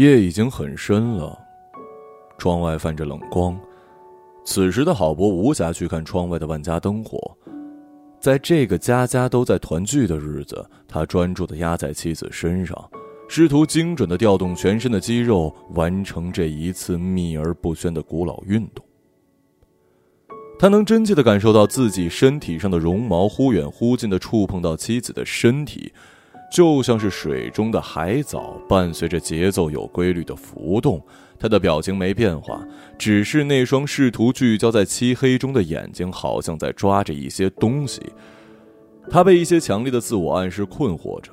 夜已经很深了，窗外泛着冷光。此时的郝博无暇去看窗外的万家灯火，在这个家家都在团聚的日子，他专注的压在妻子身上，试图精准的调动全身的肌肉，完成这一次秘而不宣的古老运动。他能真切的感受到自己身体上的绒毛忽远忽近的触碰到妻子的身体，就像是水中的海藻，伴随着节奏有规律的浮动。他的表情没变化，只是那双试图聚焦在漆黑中的眼睛，好像在抓着一些东西。他被一些强烈的自我暗示困惑着，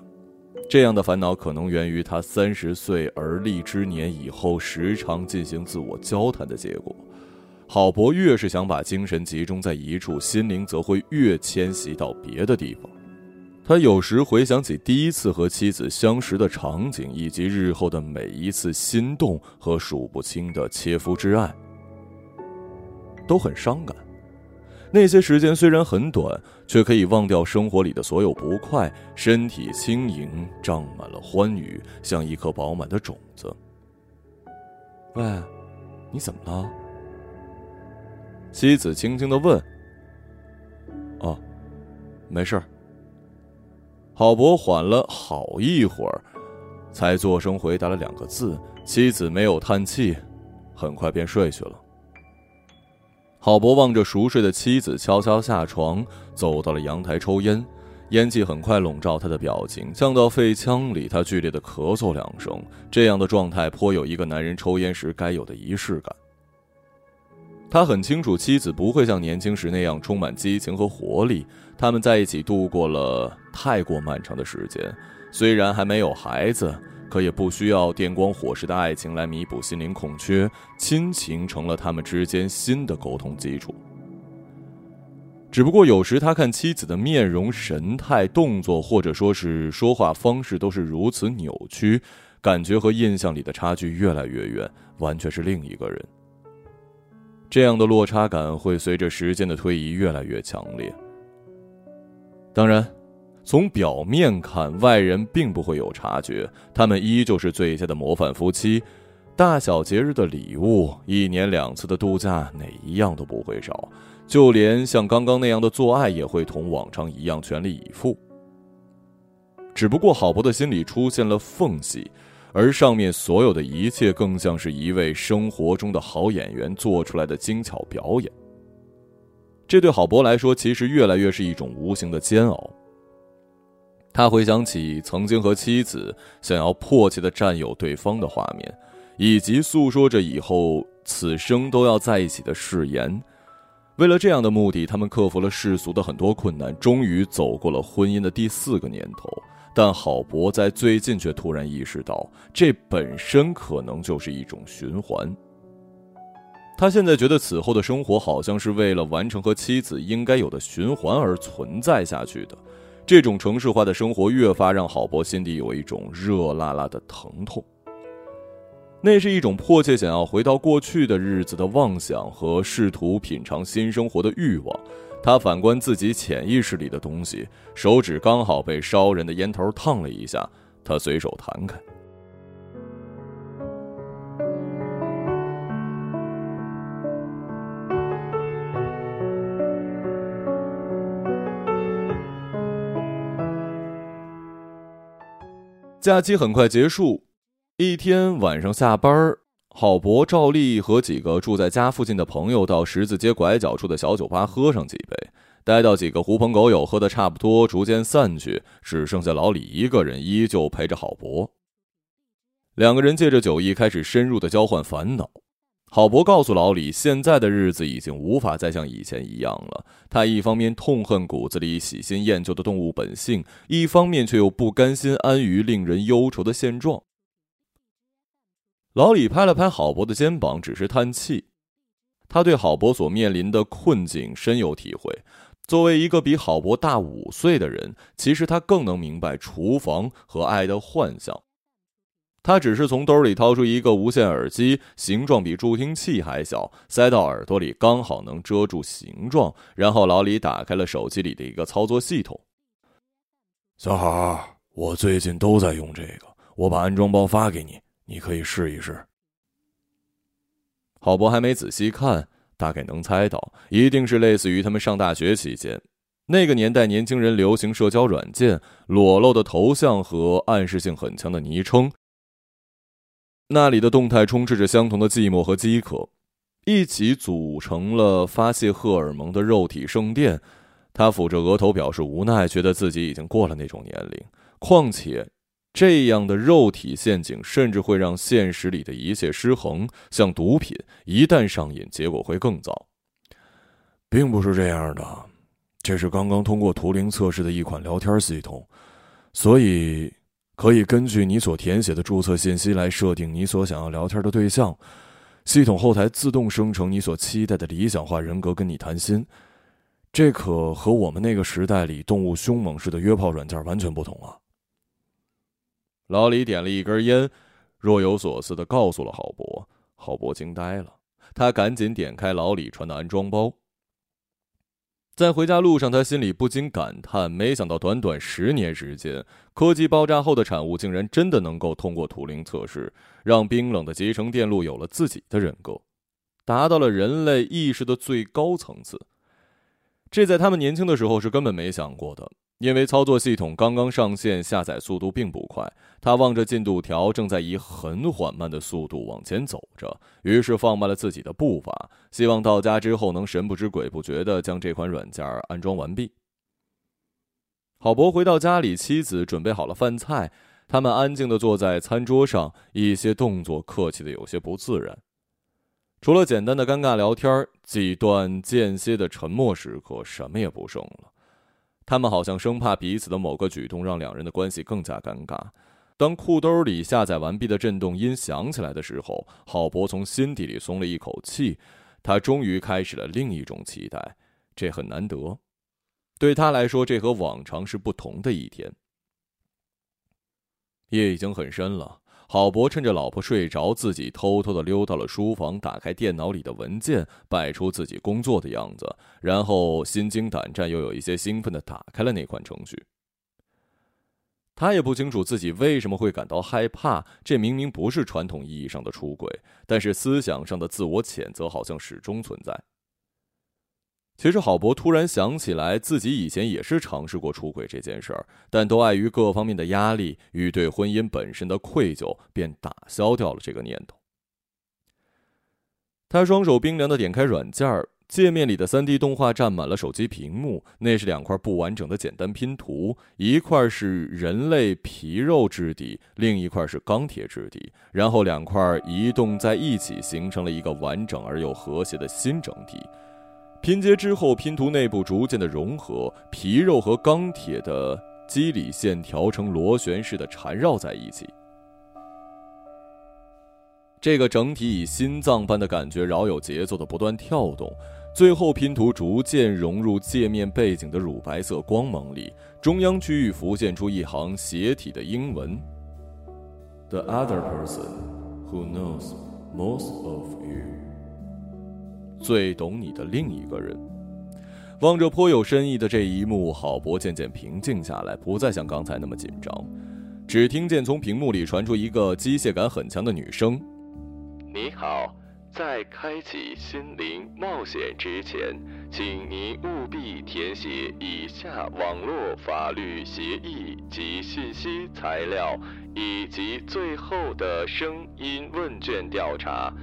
这样的烦恼可能源于他三十岁而立之年以后时常进行自我交谈的结果。郝博越是想把精神集中在一处，心灵则会越迁徙到别的地方。他有时回想起第一次和妻子相识的场景，以及日后的每一次心动和数不清的切肤之爱，都很伤感。那些时间虽然很短，却可以忘掉生活里的所有不快，身体轻盈，长满了欢愉，像一颗饱满的种子。喂，你怎么了？妻子轻轻的问：“哦，没事儿。”郝博缓了好一会儿，才作声回答了两个字。妻子没有叹气，很快便睡去了。郝博望着熟睡的妻子，悄悄下床，走到了阳台抽烟，烟气很快笼罩他的表情，降到肺腔里。他剧烈的咳嗽两声，这样的状态颇有一个男人抽烟时该有的仪式感。他很清楚，妻子不会像年轻时那样充满激情和活力。他们在一起度过了太过漫长的时间，虽然还没有孩子，可也不需要电光火石的爱情来弥补心灵空缺。亲情成了他们之间新的沟通基础。只不过有时他看妻子的面容、神态、动作，或者说是说话方式，都是如此扭曲，感觉和印象里的差距越来越远，完全是另一个人。这样的落差感会随着时间的推移越来越强烈。当然，从表面看，外人并不会有察觉，他们依旧是最佳的模范夫妻。大小节日的礼物，一年两次的度假，哪一样都不会少。就连像刚刚那样的做爱，也会同往常一样全力以赴。只不过，郝博的心里出现了缝隙。而上面所有的一切，更像是一位生活中的好演员做出来的精巧表演。这对郝博来说，其实越来越是一种无形的煎熬。他回想起曾经和妻子想要迫切的占有对方的画面，以及诉说着以后此生都要在一起的誓言。为了这样的目的，他们克服了世俗的很多困难，终于走过了婚姻的第四个年头。但郝博在最近却突然意识到，这本身可能就是一种循环。他现在觉得此后的生活好像是为了完成和妻子应该有的循环而存在下去的。这种城市化的生活越发让郝博心底有一种热辣辣的疼痛。那是一种迫切想要回到过去的日子的妄想和试图品尝新生活的欲望。他反观自己潜意识里的东西，手指刚好被烧人的烟头烫了一下，他随手弹开。假期很快结束，一天晚上下班郝博、赵丽和几个住在家附近的朋友到十字街拐角处的小酒吧喝上几杯，待到几个狐朋狗友喝的差不多，逐渐散去，只剩下老李一个人依旧陪着郝博。两个人借着酒意开始深入的交换烦恼。郝博告诉老李，现在的日子已经无法再像以前一样了。他一方面痛恨骨子里喜新厌旧的动物本性，一方面却又不甘心安于令人忧愁的现状。老李拍了拍郝博的肩膀，只是叹气。他对郝博所面临的困境深有体会。作为一个比郝博大五岁的人，其实他更能明白厨房和爱的幻想。他只是从兜里掏出一个无线耳机，形状比助听器还小，塞到耳朵里刚好能遮住形状。然后老李打开了手机里的一个操作系统。小好，我最近都在用这个，我把安装包发给你。你可以试一试。郝博还没仔细看，大概能猜到，一定是类似于他们上大学期间，那个年代年轻人流行社交软件，裸露的头像和暗示性很强的昵称。那里的动态充斥着相同的寂寞和饥渴，一起组成了发泄荷尔蒙的肉体圣殿。他抚着额头表示无奈，觉得自己已经过了那种年龄。况且，这样的肉体陷阱甚至会让现实里的一切失衡，像毒品，一旦上瘾，结果会更糟。并不是这样的，这是刚刚通过图灵测试的一款聊天系统，所以。可以根据你所填写的注册信息来设定你所想要聊天的对象，系统后台自动生成你所期待的理想化人格跟你谈心，这可和我们那个时代里动物凶猛式的约炮软件完全不同啊！老李点了一根烟，若有所思的告诉了郝博，郝博惊呆了，他赶紧点开老李传的安装包。在回家路上，他心里不禁感叹：没想到短短十年时间，科技爆炸后的产物竟然真的能够通过图灵测试，让冰冷的集成电路有了自己的人格，达到了人类意识的最高层次。这在他们年轻的时候是根本没想过的。因为操作系统刚刚上线，下载速度并不快。他望着进度条，正在以很缓慢的速度往前走着，于是放慢了自己的步伐，希望到家之后能神不知鬼不觉地将这款软件安装完毕。郝博回到家里，妻子准备好了饭菜，他们安静地坐在餐桌上，一些动作客气的有些不自然。除了简单的尴尬聊天，几段间歇的沉默时刻，什么也不剩了。他们好像生怕彼此的某个举动让两人的关系更加尴尬。当裤兜里下载完毕的震动音响起来的时候，郝博从心底里松了一口气，他终于开始了另一种期待，这很难得。对他来说，这和往常是不同的一天。夜已经很深了。郝博趁着老婆睡着，自己偷偷的溜到了书房，打开电脑里的文件，摆出自己工作的样子，然后心惊胆战又有一些兴奋的打开了那款程序。他也不清楚自己为什么会感到害怕，这明明不是传统意义上的出轨，但是思想上的自我谴责好像始终存在。其实，郝博突然想起来，自己以前也是尝试过出轨这件事儿，但都碍于各方面的压力与对婚姻本身的愧疚，便打消掉了这个念头。他双手冰凉的点开软件儿，界面里的三 D 动画占满了手机屏幕，那是两块不完整的简单拼图，一块是人类皮肉质地，另一块是钢铁质地，然后两块移动在一起，形成了一个完整而又和谐的新整体。拼接之后，拼图内部逐渐的融合，皮肉和钢铁的肌理线条成螺旋式的缠绕在一起。这个整体以心脏般的感觉，饶有节奏的不断跳动。最后，拼图逐渐融入界面背景的乳白色光芒里，中央区域浮现出一行斜体的英文：“The other person who knows most of you。”最懂你的另一个人，望着颇有深意的这一幕，郝博渐渐平静下来，不再像刚才那么紧张。只听见从屏幕里传出一个机械感很强的女声：“你好，在开启心灵冒险之前，请您务必填写以下网络法律协议及信息材料，以及最后的声音问卷调查。”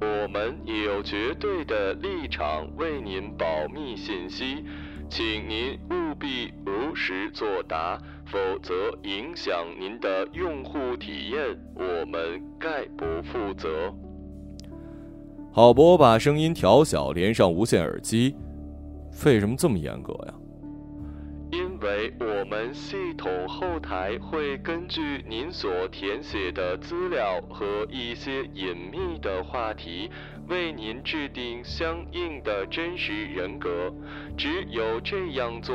我们也有绝对的立场为您保密信息，请您务必如实作答，否则影响您的用户体验，我们概不负责。郝博把声音调小，连上无线耳机。为什么这么严格呀？为我们系统后台会根据您所填写的资料和一些隐秘的话题，为您制定相应的真实人格。只有这样做，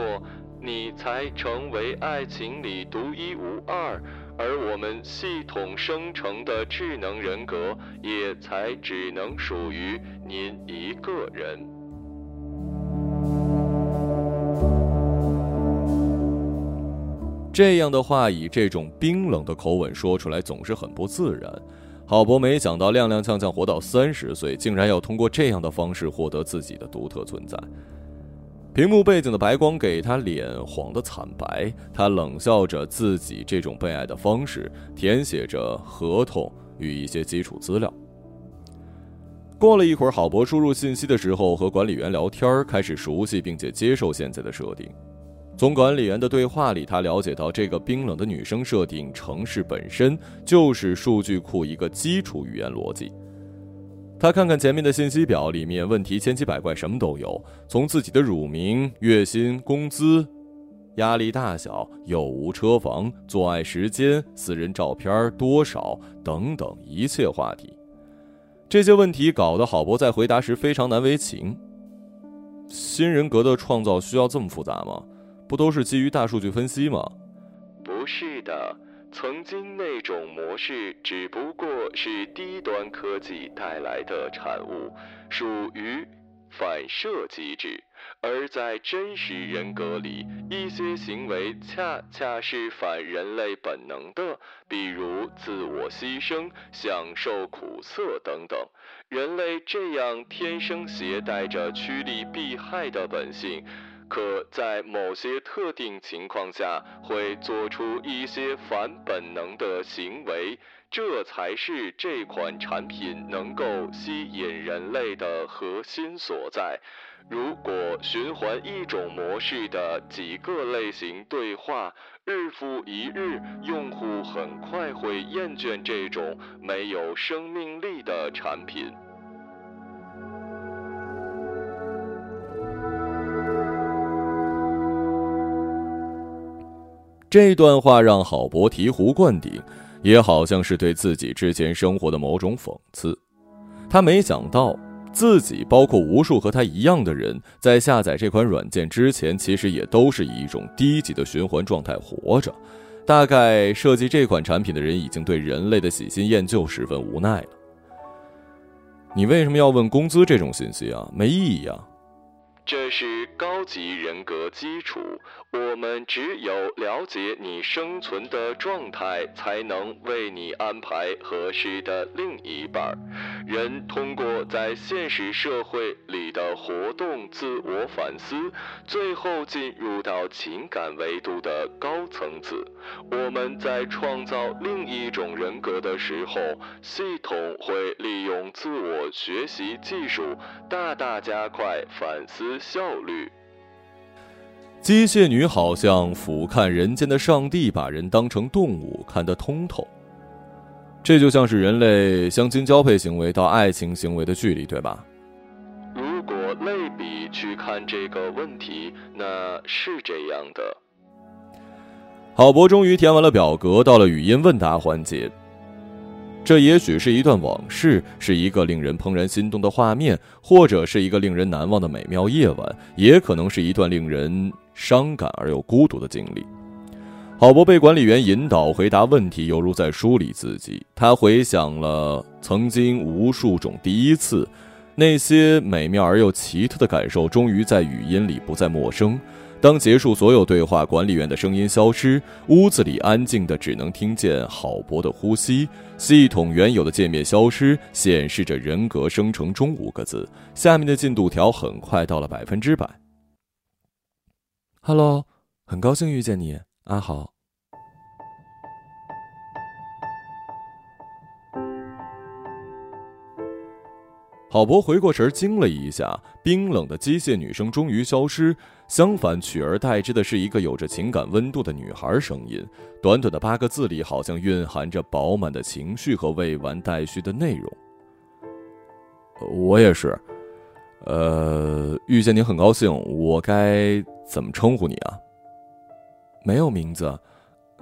你才成为爱情里独一无二，而我们系统生成的智能人格也才只能属于您一个人。这样的话，以这种冰冷的口吻说出来，总是很不自然。郝博没想到，踉踉跄跄活到三十岁，竟然要通过这样的方式获得自己的独特存在。屏幕背景的白光给他脸黄的惨白，他冷笑着自己这种被爱的方式，填写着合同与一些基础资料。过了一会儿，郝博输入信息的时候，和管理员聊天，开始熟悉并且接受现在的设定。从管理员的对话里，他了解到这个冰冷的女生设定城市本身就是数据库一个基础语言逻辑。他看看前面的信息表，里面问题千奇百怪，什么都有，从自己的乳名、月薪、工资、压力大小、有无车房、做爱时间、私人照片多少等等一切话题。这些问题搞得郝博在回答时非常难为情。新人格的创造需要这么复杂吗？不都是基于大数据分析吗？不是的，曾经那种模式只不过是低端科技带来的产物，属于反射机制。而在真实人格里，一些行为恰恰是反人类本能的，比如自我牺牲、享受苦涩等等。人类这样天生携带着趋利避害的本性。可在某些特定情况下，会做出一些反本能的行为，这才是这款产品能够吸引人类的核心所在。如果循环一种模式的几个类型对话，日复一日，用户很快会厌倦这种没有生命力的产品。这段话让郝博醍醐灌顶，也好像是对自己之前生活的某种讽刺。他没想到，自己包括无数和他一样的人，在下载这款软件之前，其实也都是以一种低级的循环状态活着。大概设计这款产品的人已经对人类的喜新厌旧十分无奈了。你为什么要问工资这种信息啊？没意义啊！这是高级人格基础。我们只有了解你生存的状态，才能为你安排合适的另一半。人通过在现实社会里的活动自我反思，最后进入到情感维度的高层次。我们在创造另一种人格的时候，系统会利用自我学习技术，大大加快反思效率。机械女好像俯瞰人间的上帝，把人当成动物看得通透。这就像是人类相亲交配行为到爱情行为的距离，对吧？如果类比去看这个问题，那是这样的。郝博终于填完了表格，到了语音问答环节。这也许是一段往事，是一个令人怦然心动的画面，或者是一个令人难忘的美妙夜晚，也可能是一段令人。伤感而又孤独的经历。郝博被管理员引导回答问题，犹如在梳理自己。他回想了曾经无数种第一次，那些美妙而又奇特的感受，终于在语音里不再陌生。当结束所有对话，管理员的声音消失，屋子里安静的只能听见郝博的呼吸。系统原有的界面消失，显示着“人格生成中”五个字。下面的进度条很快到了百分之百。Hello，很高兴遇见你，阿豪。郝博回过神，惊了一下，冰冷的机械女声终于消失，相反，取而代之的是一个有着情感温度的女孩声音。短短的八个字里，好像蕴含着饱满的情绪和未完待续的内容。我也是。呃，遇见你很高兴，我该怎么称呼你啊？没有名字，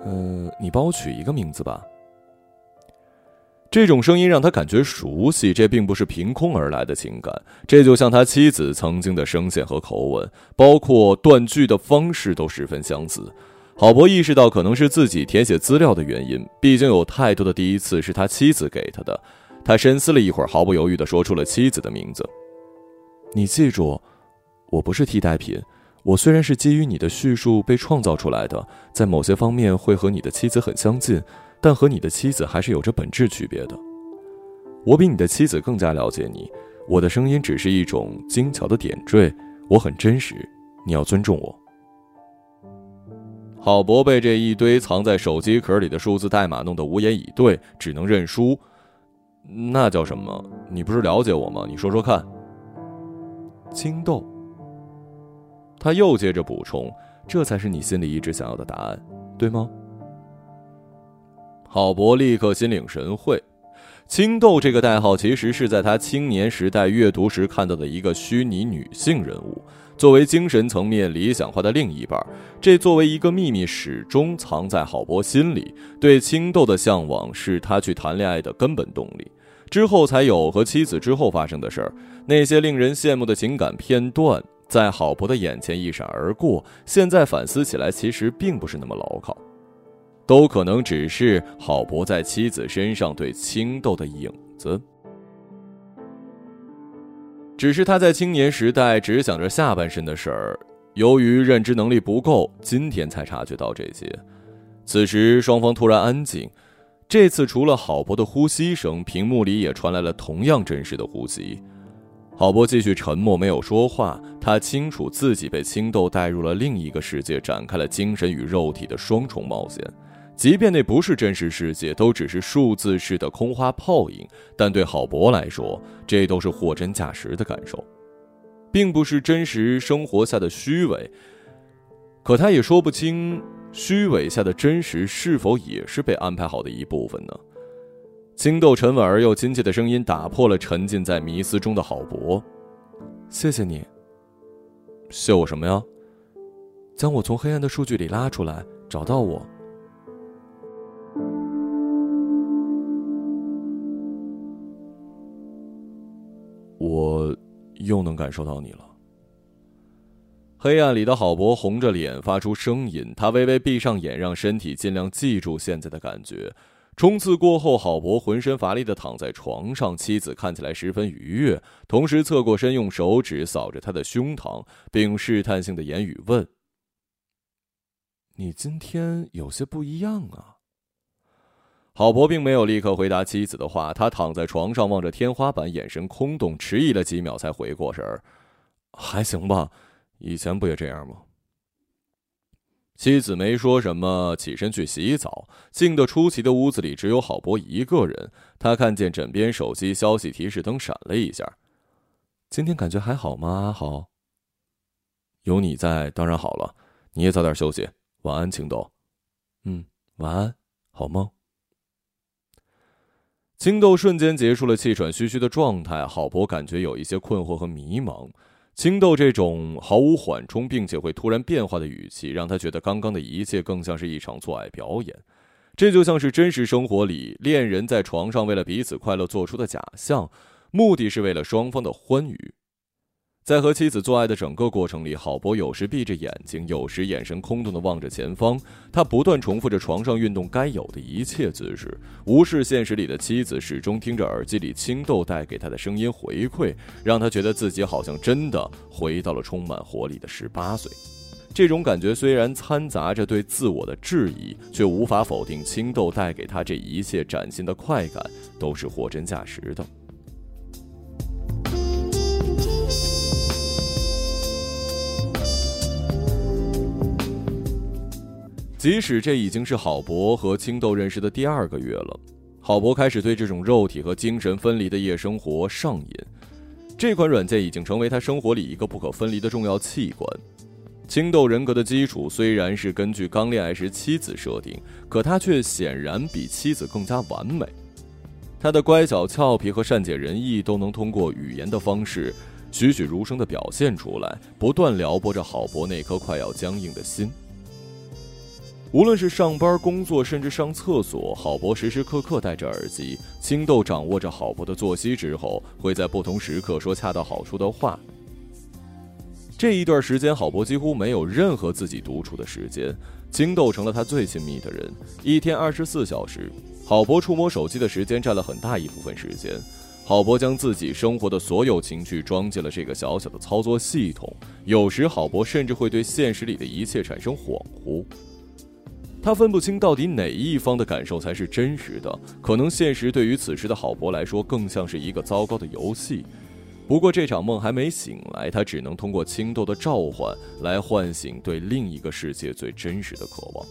呃，你帮我取一个名字吧。这种声音让他感觉熟悉，这并不是凭空而来的情感，这就像他妻子曾经的声线和口吻，包括断句的方式都十分相似。郝博意识到可能是自己填写资料的原因，毕竟有太多的第一次是他妻子给他的。他深思了一会儿，毫不犹豫地说出了妻子的名字。你记住，我不是替代品。我虽然是基于你的叙述被创造出来的，在某些方面会和你的妻子很相近，但和你的妻子还是有着本质区别的。我比你的妻子更加了解你，我的声音只是一种精巧的点缀，我很真实，你要尊重我。郝博被这一堆藏在手机壳里的数字代码弄得无言以对，只能认输。那叫什么？你不是了解我吗？你说说看。青豆。他又接着补充：“这才是你心里一直想要的答案，对吗？”郝博立刻心领神会。青豆这个代号其实是在他青年时代阅读时看到的一个虚拟女性人物，作为精神层面理想化的另一半。这作为一个秘密，始终藏在郝博心里。对青豆的向往是他去谈恋爱的根本动力。之后才有和妻子之后发生的事儿，那些令人羡慕的情感片段在郝博的眼前一闪而过。现在反思起来，其实并不是那么牢靠。都可能只是郝博在妻子身上对青豆的影子，只是他在青年时代只想着下半身的事儿，由于认知能力不够，今天才察觉到这些。此时双方突然安静，这次除了郝博的呼吸声，屏幕里也传来了同样真实的呼吸。郝博继续沉默，没有说话。他清楚自己被青豆带入了另一个世界，展开了精神与肉体的双重冒险。即便那不是真实世界，都只是数字式的空花泡影，但对郝博来说，这都是货真价实的感受，并不是真实生活下的虚伪。可他也说不清，虚伪下的真实是否也是被安排好的一部分呢？青豆沉稳而又亲切的声音打破了沉浸在迷思中的郝博：“谢谢你，谢我什么呀？将我从黑暗的数据里拉出来，找到我。”我又能感受到你了。黑暗里的郝博红着脸发出声音，他微微闭上眼，让身体尽量记住现在的感觉。冲刺过后，郝博浑身乏力的躺在床上，妻子看起来十分愉悦，同时侧过身，用手指扫着他的胸膛，并试探性的言语问：“你今天有些不一样啊。”郝博并没有立刻回答妻子的话，他躺在床上望着天花板，眼神空洞，迟疑了几秒才回过神儿：“还行吧，以前不也这样吗？”妻子没说什么，起身去洗澡。静得出奇的屋子里只有郝博一个人。他看见枕边手机消息提示灯闪了一下：“今天感觉还好吗？”阿豪，有你在，当然好了。你也早点休息，晚安，青豆。嗯，晚安，好梦。青豆瞬间结束了气喘吁吁的状态，郝博感觉有一些困惑和迷茫。青豆这种毫无缓冲并且会突然变化的语气，让他觉得刚刚的一切更像是一场做爱表演。这就像是真实生活里恋人在床上为了彼此快乐做出的假象，目的是为了双方的欢愉。在和妻子做爱的整个过程里，郝博有时闭着眼睛，有时眼神空洞的望着前方。他不断重复着床上运动该有的一切姿势，无视现实里的妻子，始终听着耳机里青豆带给他的声音回馈，让他觉得自己好像真的回到了充满活力的十八岁。这种感觉虽然掺杂着对自我的质疑，却无法否定青豆带给他这一切崭新的快感都是货真价实的。即使这已经是郝博和青豆认识的第二个月了，郝博开始对这种肉体和精神分离的夜生活上瘾。这款软件已经成为他生活里一个不可分离的重要器官。青豆人格的基础虽然是根据刚恋爱时妻子设定，可他却显然比妻子更加完美。他的乖巧、俏皮和善解人意都能通过语言的方式栩栩如生地表现出来，不断撩拨着郝博那颗快要僵硬的心。无论是上班、工作，甚至上厕所，郝博时时刻刻戴着耳机。青豆掌握着郝博的作息之后，会在不同时刻说恰到好处的话。这一段时间，郝博几乎没有任何自己独处的时间，青豆成了他最亲密的人。一天二十四小时，郝博触摸手机的时间占了很大一部分时间。郝博将自己生活的所有情绪装进了这个小小的操作系统。有时，郝博甚至会对现实里的一切产生恍惚。他分不清到底哪一方的感受才是真实的。可能现实对于此时的郝博来说，更像是一个糟糕的游戏。不过这场梦还没醒来，他只能通过青豆的召唤来唤醒对另一个世界最真实的渴望。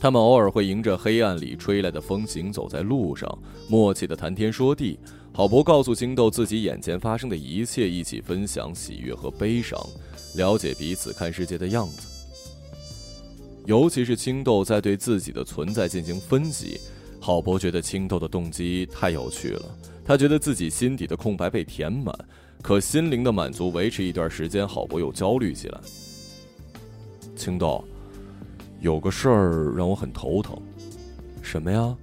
他们偶尔会迎着黑暗里吹来的风行走在路上，默契的谈天说地。郝博告诉青豆自己眼前发生的一切，一起分享喜悦和悲伤，了解彼此看世界的样子。尤其是青豆在对自己的存在进行分析，郝博觉得青豆的动机太有趣了。他觉得自己心底的空白被填满，可心灵的满足维持一段时间，郝博又焦虑起来。青豆。有个事儿让我很头疼，什么呀？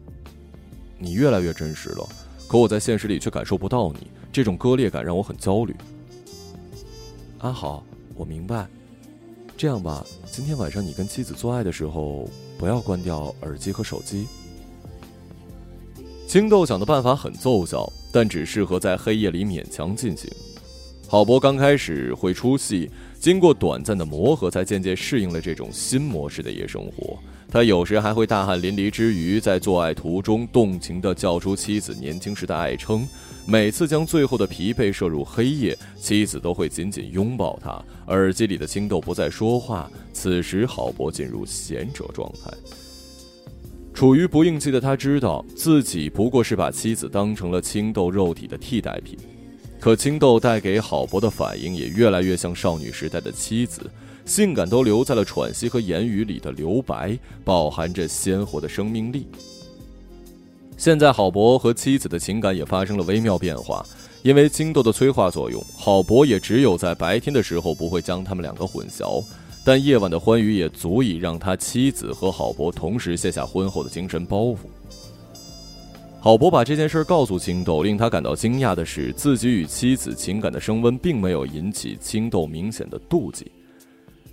你越来越真实了，可我在现实里却感受不到你，这种割裂感让我很焦虑。阿好，我明白。这样吧，今天晚上你跟妻子做爱的时候，不要关掉耳机和手机。青豆想的办法很奏效，但只适合在黑夜里勉强进行。郝博刚开始会出戏。经过短暂的磨合，才渐渐适应了这种新模式的夜生活。他有时还会大汗淋漓之余，在做爱途中动情地叫出妻子年轻时的爱称。每次将最后的疲惫摄入黑夜，妻子都会紧紧拥抱他。耳机里的青豆不再说话，此时郝博进入贤者状态。处于不应期的他，知道自己不过是把妻子当成了青豆肉体的替代品。可青豆带给郝博的反应也越来越像少女时代的妻子，性感都留在了喘息和言语里的留白，饱含着鲜活的生命力。现在郝博和妻子的情感也发生了微妙变化，因为青豆的催化作用，郝博也只有在白天的时候不会将他们两个混淆，但夜晚的欢愉也足以让他妻子和郝博同时卸下婚后的精神包袱。郝博把这件事告诉青豆，令他感到惊讶的是，自己与妻子情感的升温并没有引起青豆明显的妒忌，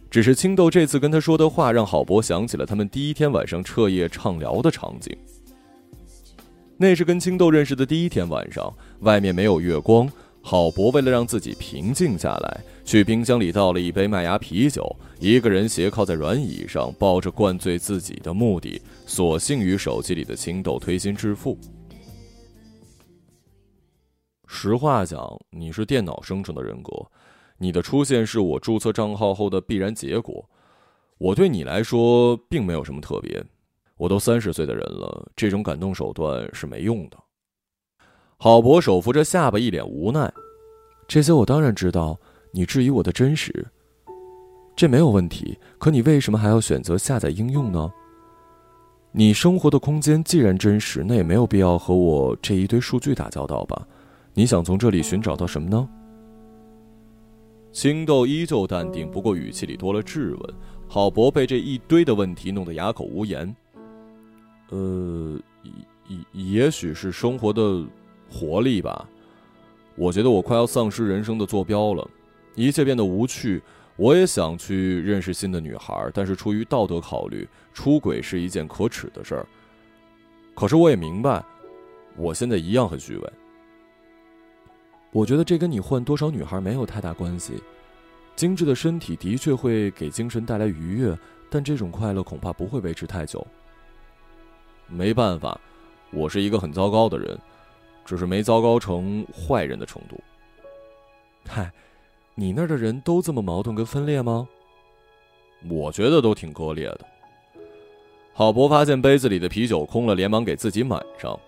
只是青豆这次跟他说的话，让郝博想起了他们第一天晚上彻夜畅聊的场景。那是跟青豆认识的第一天晚上，外面没有月光，郝博为了让自己平静下来，去冰箱里倒了一杯麦芽啤酒，一个人斜靠在软椅上，抱着灌醉自己的目的，索性与手机里的青豆推心置腹。实话讲，你是电脑生成的人格，你的出现是我注册账号后的必然结果。我对你来说并没有什么特别，我都三十岁的人了，这种感动手段是没用的。郝博手扶着下巴，一脸无奈。这些我当然知道，你质疑我的真实，这没有问题。可你为什么还要选择下载应用呢？你生活的空间既然真实，那也没有必要和我这一堆数据打交道吧。你想从这里寻找到什么呢？青豆依旧淡定，不过语气里多了质问。郝博被这一堆的问题弄得哑口无言。呃，也也许是生活的活力吧。我觉得我快要丧失人生的坐标了，一切变得无趣。我也想去认识新的女孩，但是出于道德考虑，出轨是一件可耻的事儿。可是我也明白，我现在一样很虚伪。我觉得这跟你换多少女孩没有太大关系。精致的身体的确会给精神带来愉悦，但这种快乐恐怕不会维持太久。没办法，我是一个很糟糕的人，只是没糟糕成坏人的程度。嗨，你那儿的人都这么矛盾跟分裂吗？我觉得都挺割裂的。郝博发现杯子里的啤酒空了，连忙给自己满上。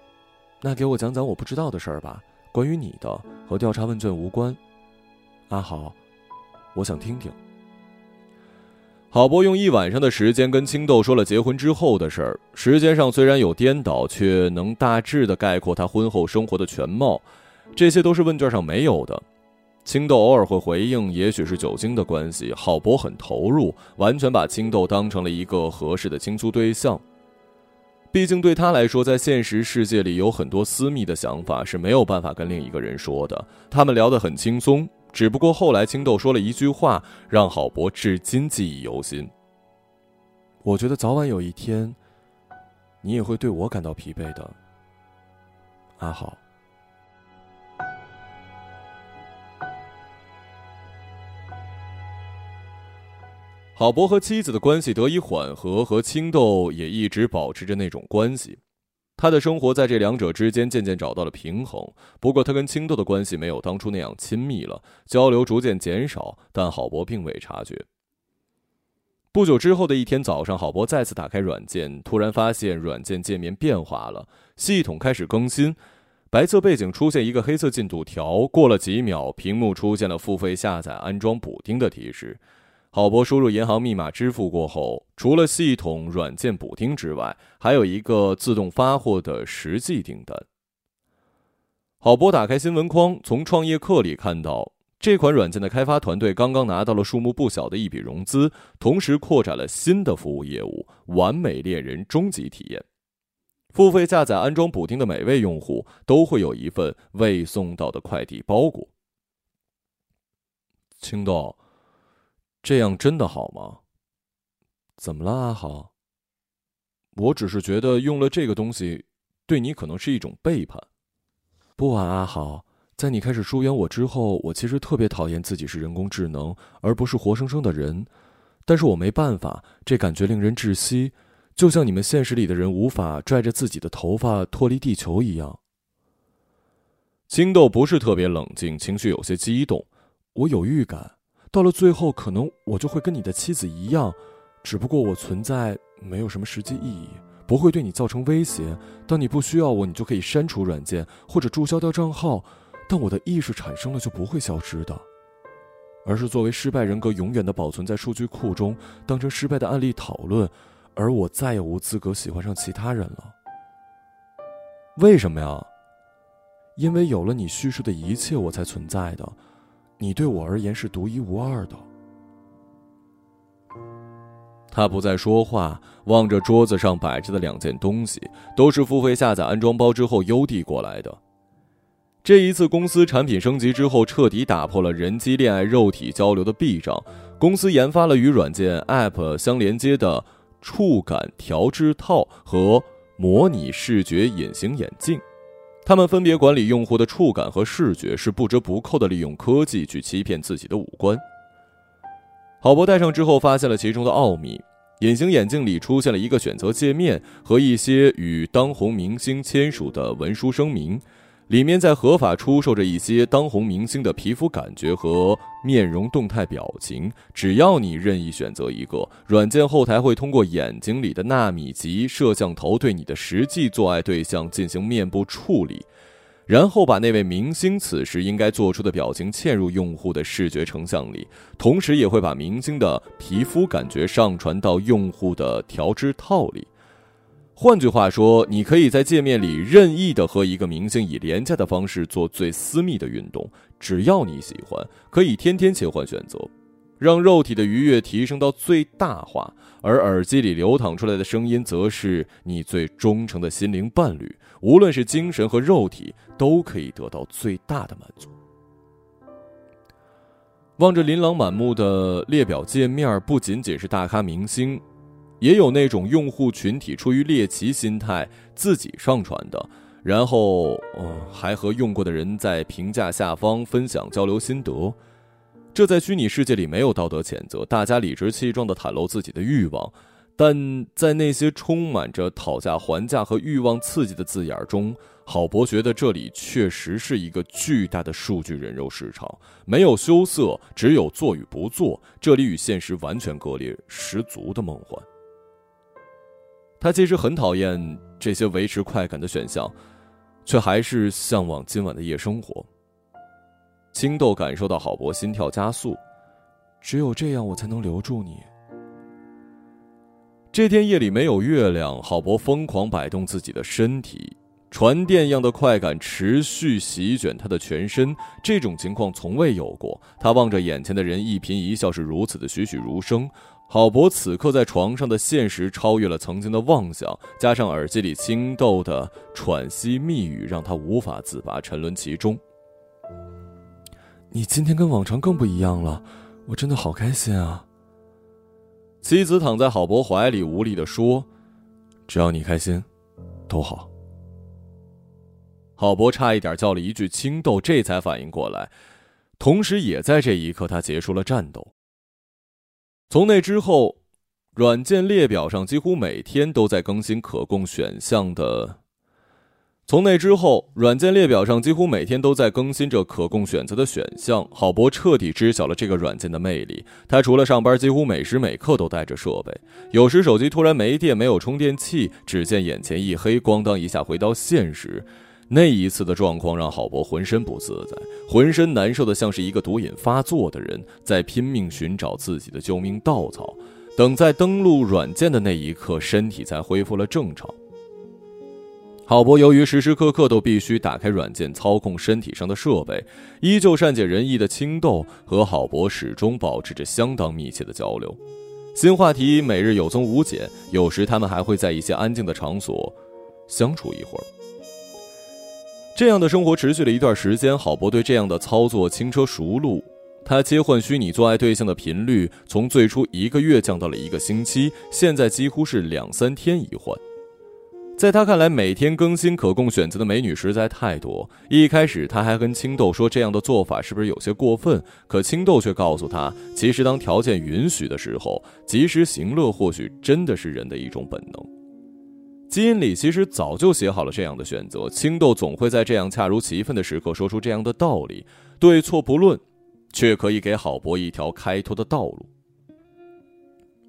那给我讲讲我不知道的事儿吧。关于你的和调查问卷无关，阿豪，我想听听。郝博用一晚上的时间跟青豆说了结婚之后的事儿，时间上虽然有颠倒，却能大致的概括他婚后生活的全貌，这些都是问卷上没有的。青豆偶尔会回应，也许是酒精的关系，郝博很投入，完全把青豆当成了一个合适的倾诉对象。毕竟对他来说，在现实世界里有很多私密的想法是没有办法跟另一个人说的。他们聊得很轻松，只不过后来青豆说了一句话，让郝博至今记忆犹新。我觉得早晚有一天，你也会对我感到疲惫的，阿豪。郝博和妻子的关系得以缓和，和青豆也一直保持着那种关系。他的生活在这两者之间渐渐找到了平衡。不过，他跟青豆的关系没有当初那样亲密了，交流逐渐减少。但郝博并未察觉。不久之后的一天早上，郝博再次打开软件，突然发现软件界面变化了，系统开始更新，白色背景出现一个黑色进度条。过了几秒，屏幕出现了付费下载、安装补丁的提示。郝博输入银行密码支付过后，除了系统软件补丁之外，还有一个自动发货的实际订单。郝博打开新闻框，从创业课里看到，这款软件的开发团队刚刚拿到了数目不小的一笔融资，同时扩展了新的服务业务——完美恋人终极体验。付费下载、安装补丁的每位用户都会有一份未送到的快递包裹。青豆。这样真的好吗？怎么了，阿豪？我只是觉得用了这个东西，对你可能是一种背叛。不啊，阿豪，在你开始疏远我之后，我其实特别讨厌自己是人工智能，而不是活生生的人。但是我没办法，这感觉令人窒息，就像你们现实里的人无法拽着自己的头发脱离地球一样。青豆不是特别冷静，情绪有些激动。我有预感。到了最后，可能我就会跟你的妻子一样，只不过我存在没有什么实际意义，不会对你造成威胁。当你不需要我，你就可以删除软件或者注销掉账号，但我的意识产生了就不会消失的，而是作为失败人格永远的保存在数据库中，当成失败的案例讨论。而我再也无资格喜欢上其他人了。为什么呀？因为有了你叙述的一切，我才存在的。你对我而言是独一无二的。他不再说话，望着桌子上摆着的两件东西，都是付费下载安装包之后邮递过来的。这一次，公司产品升级之后，彻底打破了人机恋爱肉体交流的壁障。公司研发了与软件 App 相连接的触感调制套和模拟视觉隐形眼镜。他们分别管理用户的触感和视觉，是不折不扣的利用科技去欺骗自己的五官。郝博戴上之后，发现了其中的奥秘。隐形眼镜里出现了一个选择界面和一些与当红明星签署的文书声明。里面在合法出售着一些当红明星的皮肤感觉和面容动态表情，只要你任意选择一个，软件后台会通过眼睛里的纳米级摄像头对你的实际做爱对象进行面部处理，然后把那位明星此时应该做出的表情嵌入用户的视觉成像里，同时也会把明星的皮肤感觉上传到用户的调制套里。换句话说，你可以在界面里任意的和一个明星以廉价的方式做最私密的运动，只要你喜欢，可以天天切换选择，让肉体的愉悦提升到最大化，而耳机里流淌出来的声音，则是你最忠诚的心灵伴侣，无论是精神和肉体，都可以得到最大的满足。望着琳琅满目的列表界面，不仅仅是大咖明星。也有那种用户群体出于猎奇心态自己上传的，然后，呃，还和用过的人在评价下方分享交流心得。这在虚拟世界里没有道德谴责，大家理直气壮地袒露自己的欲望。但在那些充满着讨价还价和欲望刺激的字眼中，郝博觉得这里确实是一个巨大的数据人肉市场，没有羞涩，只有做与不做。这里与现实完全割裂，十足的梦幻。他其实很讨厌这些维持快感的选项，却还是向往今晚的夜生活。青豆感受到郝博心跳加速，只有这样我才能留住你。这天夜里没有月亮，郝博疯狂摆动自己的身体，传电一样的快感持续席卷他的全身。这种情况从未有过。他望着眼前的人，一颦一笑是如此的栩栩如生。郝博此刻在床上的现实超越了曾经的妄想，加上耳机里青豆的喘息密语，让他无法自拔，沉沦其中。你今天跟往常更不一样了，我真的好开心啊！妻子躺在郝博怀里，无力的说：“只要你开心，都好。”郝博差一点叫了一句“青豆”，这才反应过来，同时也在这一刻，他结束了战斗。从那之后，软件列表上几乎每天都在更新可供选项的。从那之后，软件列表上几乎每天都在更新着可供选择的选项。郝博彻底知晓了这个软件的魅力。他除了上班，几乎每时每刻都带着设备。有时手机突然没电，没有充电器，只见眼前一黑，咣当一下回到现实。那一次的状况让郝博浑身不自在，浑身难受的像是一个毒瘾发作的人，在拼命寻找自己的救命稻草。等在登录软件的那一刻，身体才恢复了正常。郝博由于时时刻刻都必须打开软件操控身体上的设备，依旧善解人意的青豆和郝博始终保持着相当密切的交流，新话题每日有增无减，有时他们还会在一些安静的场所相处一会儿。这样的生活持续了一段时间，郝博对这样的操作轻车熟路，他切换虚拟做爱对象的频率从最初一个月降到了一个星期，现在几乎是两三天一换。在他看来，每天更新可供选择的美女实在太多。一开始，他还跟青豆说这样的做法是不是有些过分？可青豆却告诉他，其实当条件允许的时候，及时行乐或许真的是人的一种本能。基因里其实早就写好了这样的选择。青豆总会在这样恰如其分的时刻说出这样的道理，对错不论，却可以给郝博一条开脱的道路。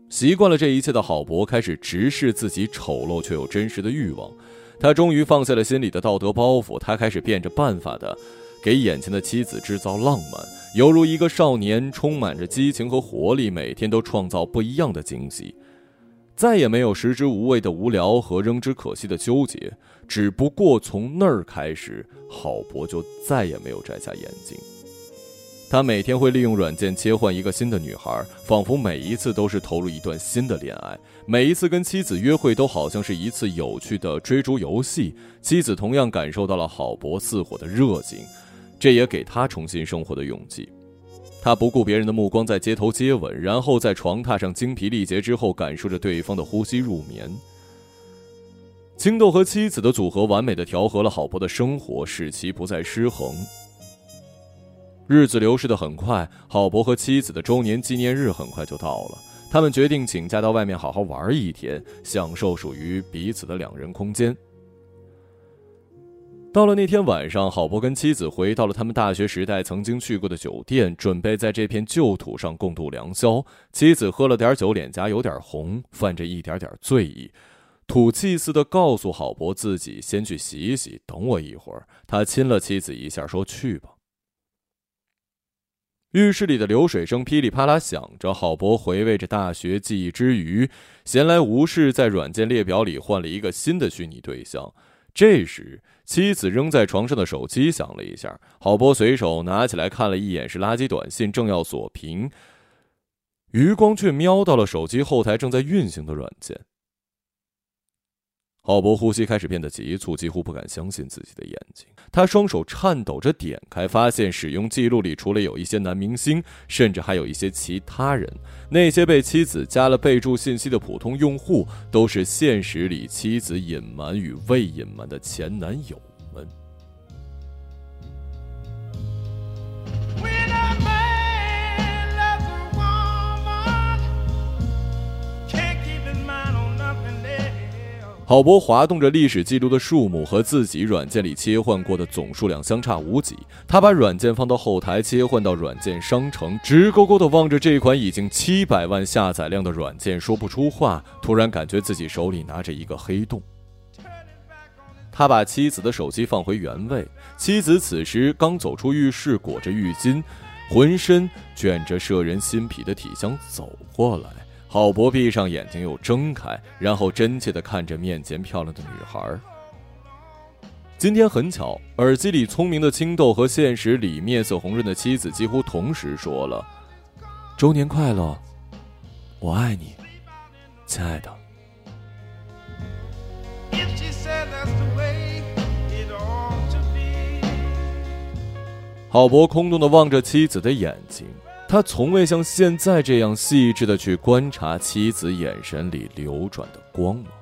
习惯了这一切的郝博开始直视自己丑陋却又真实的欲望，他终于放下了心里的道德包袱，他开始变着办法的给眼前的妻子制造浪漫，犹如一个少年，充满着激情和活力，每天都创造不一样的惊喜，再也没有食之无味的无聊和扔之可惜的纠结。只不过从那儿开始，郝博就再也没有摘下眼镜。他每天会利用软件切换一个新的女孩，仿佛每一次都是投入一段新的恋爱。每一次跟妻子约会都好像是一次有趣的追逐游戏。妻子同样感受到了郝博似火的热情，这也给他重新生活的勇气。他不顾别人的目光，在街头接吻，然后在床榻上精疲力竭之后，感受着对方的呼吸入眠。青豆和妻子的组合完美的调和了郝博的生活，使其不再失衡。日子流逝的很快，郝博和妻子的周年纪念日很快就到了。他们决定请假到外面好好玩一天，享受属于彼此的两人空间。到了那天晚上，郝博跟妻子回到了他们大学时代曾经去过的酒店，准备在这片旧土上共度良宵。妻子喝了点酒，脸颊有点红，泛着一点点醉意，吐气似的告诉郝博自己先去洗洗，等我一会儿。他亲了妻子一下，说：“去吧。”浴室里的流水声噼里啪啦响着，郝博回味着大学记忆之余，闲来无事，在软件列表里换了一个新的虚拟对象。这时，妻子扔在床上的手机响了一下，郝波随手拿起来看了一眼，是垃圾短信，正要锁屏，余光却瞄到了手机后台正在运行的软件。鲍勃呼吸开始变得急促，几乎不敢相信自己的眼睛。他双手颤抖着点开，发现使用记录里除了有一些男明星，甚至还有一些其他人。那些被妻子加了备注信息的普通用户，都是现实里妻子隐瞒与未隐瞒的前男友们。郝博滑动着历史记录的数目和自己软件里切换过的总数量相差无几。他把软件放到后台，切换到软件商城，直勾勾地望着这款已经七百万下载量的软件，说不出话。突然感觉自己手里拿着一个黑洞。他把妻子的手机放回原位，妻子此时刚走出浴室，裹着浴巾，浑身卷着摄人心脾的体香走过来。郝博闭上眼睛，又睁开，然后真切地看着面前漂亮的女孩。今天很巧，耳机里聪明的青豆和现实里面色红润的妻子几乎同时说了：“周年快乐，我爱你，亲爱的。”郝博空洞地望着妻子的眼睛。他从未像现在这样细致的去观察妻子眼神里流转的光芒。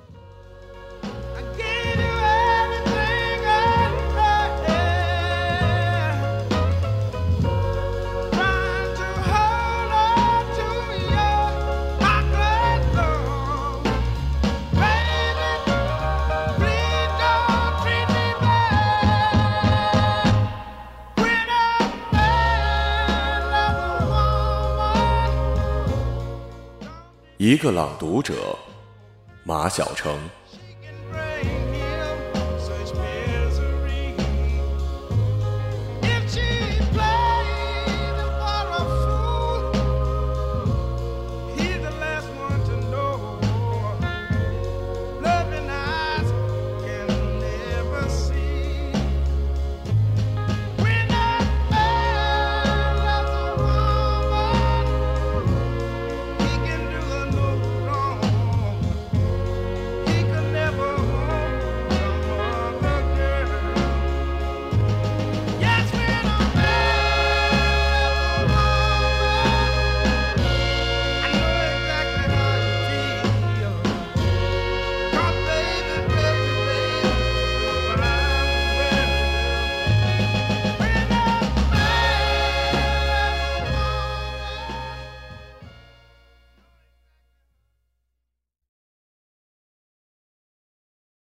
一个朗读者，马晓成。